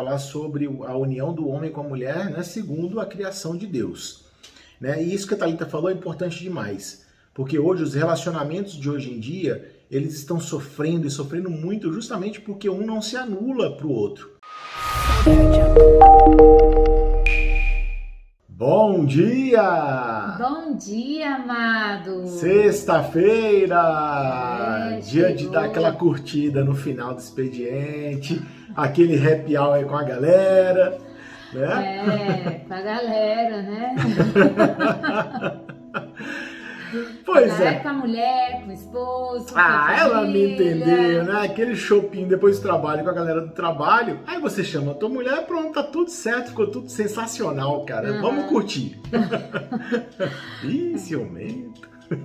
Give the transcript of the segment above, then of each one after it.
falar sobre a união do homem com a mulher, né, segundo a criação de Deus. Né? E isso que a Thalita falou é importante demais, porque hoje os relacionamentos de hoje em dia, eles estão sofrendo e sofrendo muito justamente porque um não se anula para o outro. Bom dia! Bom dia, amado! Sexta-feira! É, dia chegou. de dar aquela curtida no final do expediente, aquele happy hour com a galera, né? É, com a galera, né? Pois é. Com a mulher, com o esposo. Ah, ela me entendeu, né? Aquele shopping depois do trabalho com a galera do trabalho. Aí você chama a tua mulher, pronto, tá tudo certo, ficou tudo sensacional, cara. Uhum. Vamos curtir. Ih, ciumento.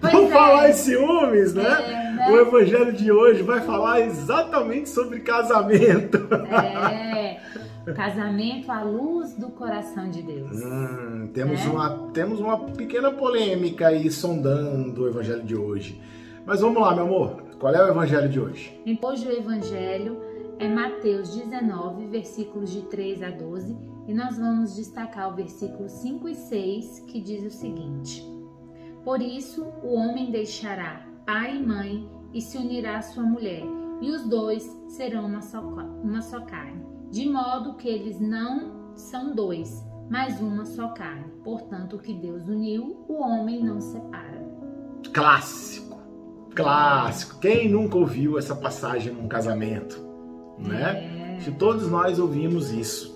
Vamos é. falar em ciúmes, né? É, né? O evangelho de hoje vai falar exatamente sobre casamento. É. Casamento à luz do coração de Deus. Hum, temos, é? uma, temos uma pequena polêmica aí sondando o evangelho de hoje. Mas vamos lá, meu amor. Qual é o evangelho de hoje? Hoje o evangelho é Mateus 19, versículos de 3 a 12, e nós vamos destacar o versículo 5 e 6, que diz o seguinte: Por isso o homem deixará pai e mãe e se unirá à sua mulher, e os dois serão uma só, uma só carne de modo que eles não são dois, mas uma só carne. Portanto, o que Deus uniu, o homem não separa. Clássico, clássico. Quem nunca ouviu essa passagem num casamento, né? É. Se todos nós ouvimos isso.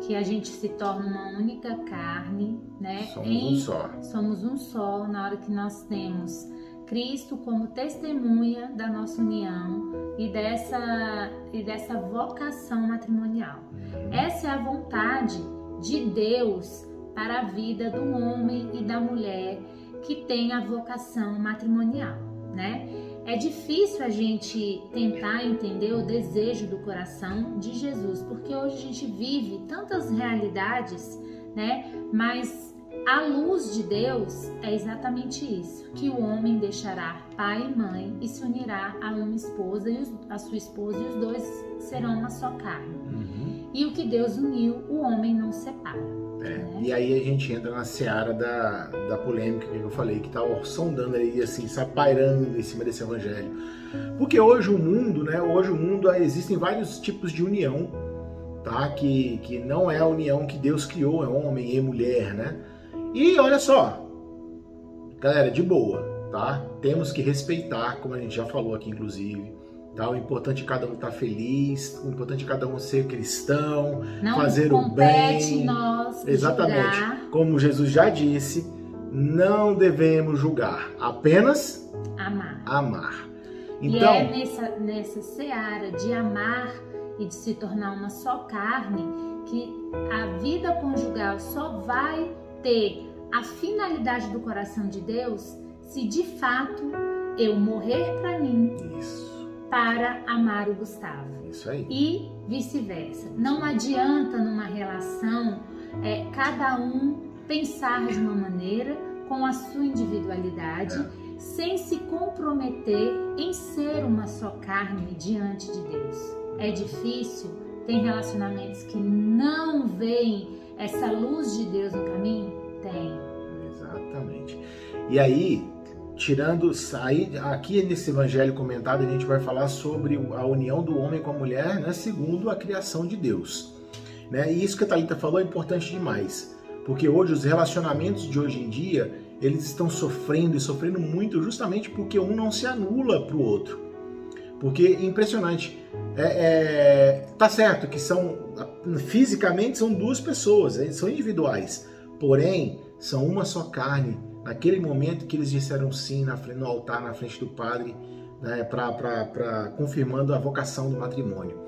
Que a gente se torna uma única carne, né? Somos em, um só. Somos um só na hora que nós temos Cristo como testemunha da nossa união e dessa, e dessa vocação matrimonial. Essa é a vontade de Deus para a vida do homem e da mulher que tem a vocação matrimonial, né? É difícil a gente tentar entender o desejo do coração de Jesus, porque hoje a gente vive tantas realidades, né? Mas a luz de Deus é exatamente isso: que o homem deixará pai e mãe e se unirá a uma esposa e a sua esposa, e os dois serão uma só carne. Uhum. E o que Deus uniu, o homem não separa. É, né? E aí a gente entra na seara da, da polêmica que eu falei, que está sondando aí, assim, se pairando em cima desse evangelho. Porque hoje o mundo, né? Hoje o mundo existem vários tipos de união, tá? Que, que não é a união que Deus criou, é homem e mulher, né? E olha só, galera, de boa, tá? Temos que respeitar, como a gente já falou aqui, inclusive. Tá? O importante é cada um estar tá feliz, o importante é cada um ser cristão, não fazer o bem. Nós Exatamente. Julgar. Como Jesus já disse, não devemos julgar, apenas amar. amar. Então, e é nessa, nessa seara de amar e de se tornar uma só carne que a vida conjugal só vai ter a finalidade do coração de Deus se de fato eu morrer para mim Isso. para amar o Gustavo. Isso aí. E vice-versa. Não adianta numa relação é, cada um pensar de uma maneira com a sua individualidade, é. sem se comprometer em ser uma só carne diante de Deus. É difícil, tem relacionamentos que não veem essa luz de Deus no caminho? Tem. Exatamente. E aí, tirando aí aqui nesse evangelho comentado a gente vai falar sobre a união do homem com a mulher, né, segundo a criação de Deus, né? E isso que a Talita falou é importante demais, porque hoje os relacionamentos de hoje em dia eles estão sofrendo e sofrendo muito justamente porque um não se anula para o outro. Porque é impressionante. É, é, tá certo que são fisicamente são duas pessoas, são individuais, porém são uma só carne. Naquele momento que eles disseram sim na no altar, na frente do padre, né, para confirmando a vocação do matrimônio.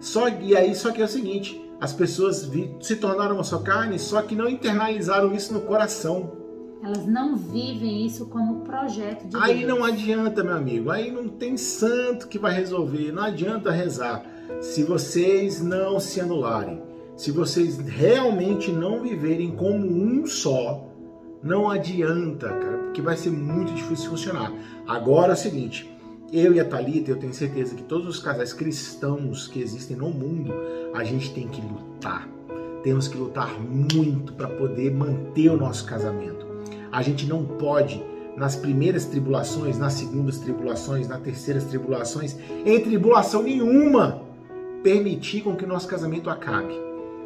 Só e aí só que é o seguinte, as pessoas vi, se tornaram uma só carne, só que não internalizaram isso no coração. Elas não vivem isso como projeto de Aí Deus. não adianta, meu amigo. Aí não tem santo que vai resolver. Não adianta rezar. Se vocês não se anularem, se vocês realmente não viverem como um só, não adianta, cara, porque vai ser muito difícil funcionar. Agora é o seguinte, eu e a Thalita, eu tenho certeza que todos os casais cristãos que existem no mundo, a gente tem que lutar. Temos que lutar muito para poder manter o nosso casamento. A gente não pode nas primeiras tribulações, nas segundas tribulações, nas terceiras tribulações, em tribulação nenhuma, permitir com que o nosso casamento acabe.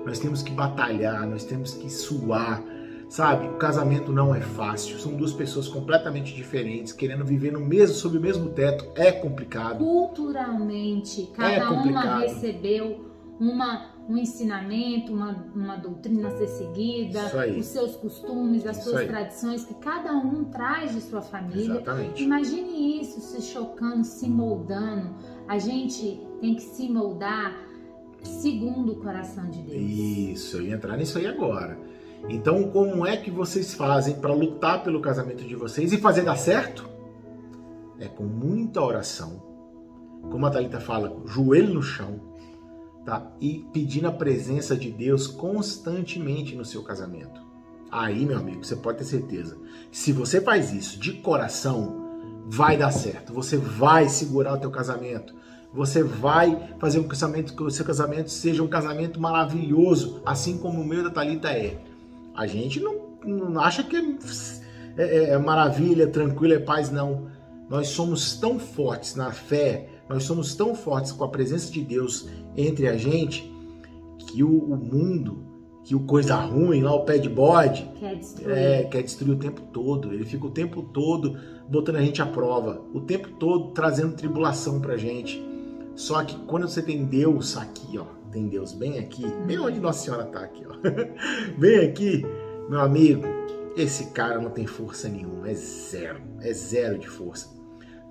Nós temos que batalhar, nós temos que suar, sabe? O casamento não é fácil. São duas pessoas completamente diferentes, querendo viver no mesmo, sob o mesmo teto. É complicado. Culturalmente, cada É uma recebeu uma, um ensinamento, uma, uma doutrina a ser seguida, os seus costumes, as Isso suas aí. tradições que cada um traz de sua família. Exatamente. Imagine isso se chocando, se moldando. A gente tem que se moldar segundo o coração de Deus. Isso, eu ia entrar nisso aí agora. Então, como é que vocês fazem para lutar pelo casamento de vocês e fazer dar certo? É com muita oração. Como a Thalita fala, joelho no chão, tá? E pedindo a presença de Deus constantemente no seu casamento. Aí, meu amigo, você pode ter certeza. Se você faz isso de coração, vai dar certo. Você vai segurar o teu casamento. Você vai fazer um casamento que o seu casamento seja um casamento maravilhoso, assim como o meu da Thalita é. A gente não, não acha que é, é- é maravilha, tranquilo, é paz, não. Nós somos tão fortes na fé, nós somos tão fortes com a presença de Deus entre a gente, que o, o mundo, que o coisa ruim, lá o pé de bode, Quer destruir. é, quer destruir o tempo todo. Ele fica o tempo todo botando a gente à prova, o tempo todo trazendo tribulação pra gente. Só que quando você tem Deus aqui, ó, tem Deus bem aqui, bem onde Nossa Senhora tá aqui, ó, bem aqui, meu amigo, esse cara não tem força nenhuma, é zero, é zero de força.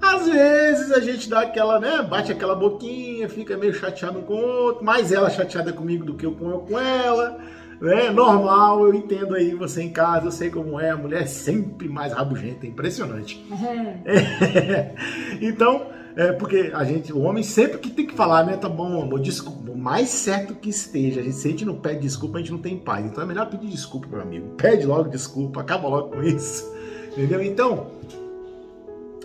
Às vezes a gente dá aquela, né, bate aquela boquinha, fica meio chateado com o outro, mais ela chateada comigo do que eu com, eu com ela, né, normal, eu entendo aí você em casa, eu sei como é, a mulher é sempre mais rabugenta, é impressionante. É. então, é porque a gente, o homem sempre que tem que falar, né? Tá bom, amor, desculpa. Mais certo que esteja, a gente, se a gente não pede desculpa, a gente não tem paz. Então é melhor pedir desculpa, meu amigo. Pede logo desculpa, acaba logo com isso. Entendeu? Então,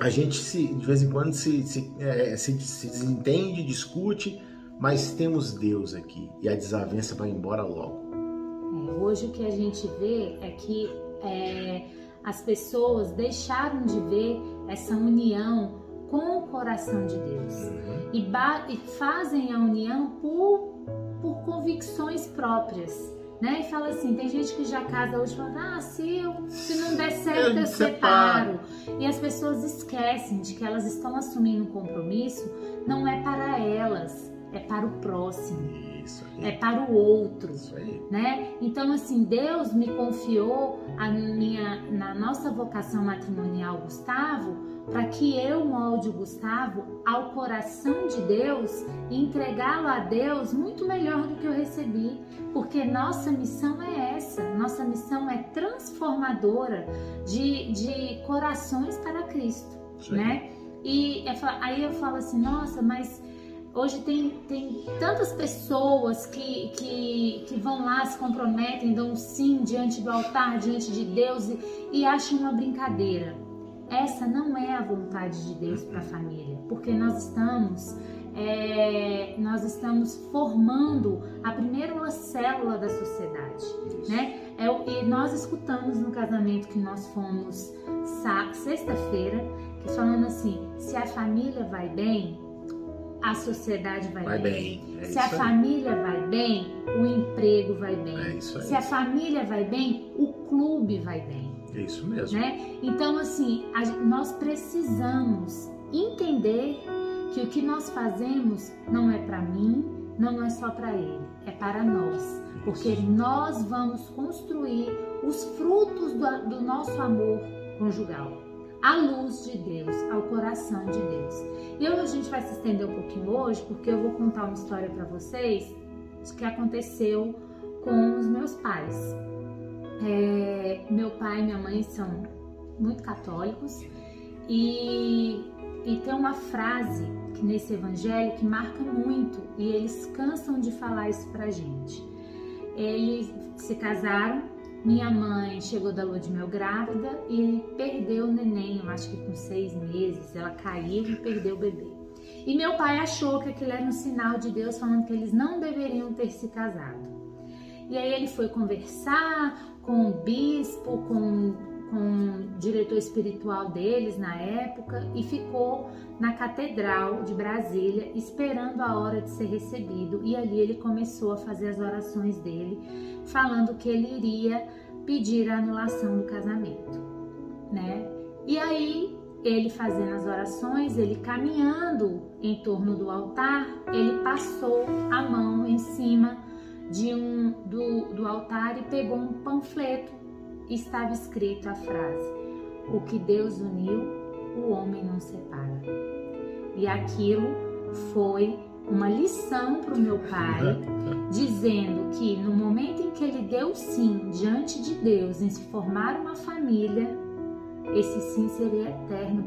a gente se, de vez em quando se, se, é, se, se desentende, discute, mas temos Deus aqui. E a desavença vai embora logo. É, hoje o que a gente vê é que é, as pessoas deixaram de ver essa união com o coração de Deus Uhum. e, e fazem a união por, por convicções próprias. Né? E fala assim, tem gente que já casa hoje e fala, ah, se, eu, se não der certo eu separo. E as pessoas esquecem de que elas estão assumindo um compromisso, não é para elas, é para o próximo, é para o outro né? Então assim, Deus me confiou a minha na nossa vocação matrimonial, Gustavo, para que eu molde o Gustavo ao coração de Deus e entregá-lo a Deus muito melhor do que eu recebi, porque nossa missão é essa, nossa missão é transformadora de, de corações para Cristo, aí. né? E eu fa- aí eu falo assim, nossa, mas Hoje tem, tem tantas pessoas que, que, que vão lá, se comprometem, dão um sim diante do altar, diante de Deus e, e acham uma brincadeira. Essa não é a vontade de Deus para a família, porque nós estamos, é, nós estamos formando a primeira célula da sociedade, né? É, o- e nós escutamos no casamento que nós fomos sexta-feira, que falando assim, se a família vai bem, a sociedade vai, Vai bem. É Se a aí. família vai bem, o emprego vai bem. É. Se a família vai bem, o clube vai bem, É isso mesmo. né? Então assim, a nós precisamos entender que o que nós fazemos não é para mim, não é só para ele, é para nós, porque nós vamos construir os frutos do, do nosso amor conjugal, à luz de Deus, ao coração de Deus. E hoje a gente vai se estender um pouquinho hoje, porque eu vou contar uma história para vocês que aconteceu com os meus pais. É, meu pai e minha mãe são muito católicos e, e tem uma frase que nesse evangelho que marca muito e eles cansam de falar isso pra gente. Eles se casaram minha mãe chegou da lua de mel grávida e perdeu o neném, eu acho que com seis meses. Ela caiu e perdeu o bebê. E meu pai achou que aquilo era um sinal de Deus falando que eles não deveriam ter se casado. E aí ele foi conversar com o bispo, com, com o diretor espiritual deles na época e ficou na catedral de Brasília esperando a hora de ser recebido. E ali ele começou a fazer as orações dele falando que ele iria pedir a anulação do casamento, né? E aí ele fazendo as orações, ele caminhando em torno do altar, ele passou a mão em cima de um do, do altar e pegou um panfleto. Estava escrito a frase: O que Deus uniu, o homem não separa. E aquilo foi uma lição para o meu pai, dizendo que no momento em que ele deu sim diante de Deus em se formar uma família, esse sim seria eterno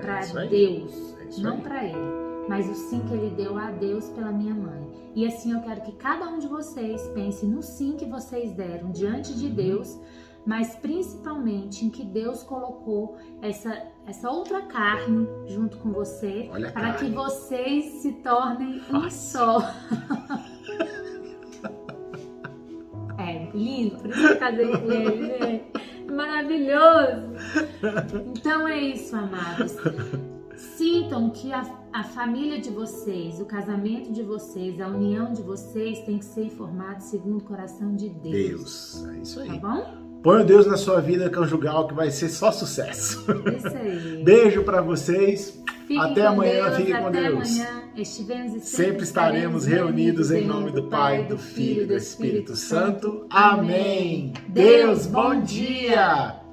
para é Deus, é não para ele. Mas o sim que ele deu a Deus pela minha mãe. E assim eu quero que cada um de vocês pense no sim que vocês deram diante de uhum. Deus, mas principalmente em que Deus colocou essa, essa outra carne junto com você Olha para que vocês se tornem um só. é lindo, por isso que eu casei com ele, gente. Maravilhoso! Então é isso, amados. Sintam que a, a família de vocês, o casamento de vocês, a união de vocês tem que ser formado segundo o coração de Deus. Deus, é isso aí. Tá bom? Põe o Deus na sua vida conjugal que vai ser só sucesso. Isso aí. Beijo para vocês. Fiquem até amanhã, Deus, fiquem com até Deus. Amanhã. Estivemos e sempre, sempre estaremos reunidos em nome do Pai, do Filho e do Espírito Santo. Amém. Deus, bom dia.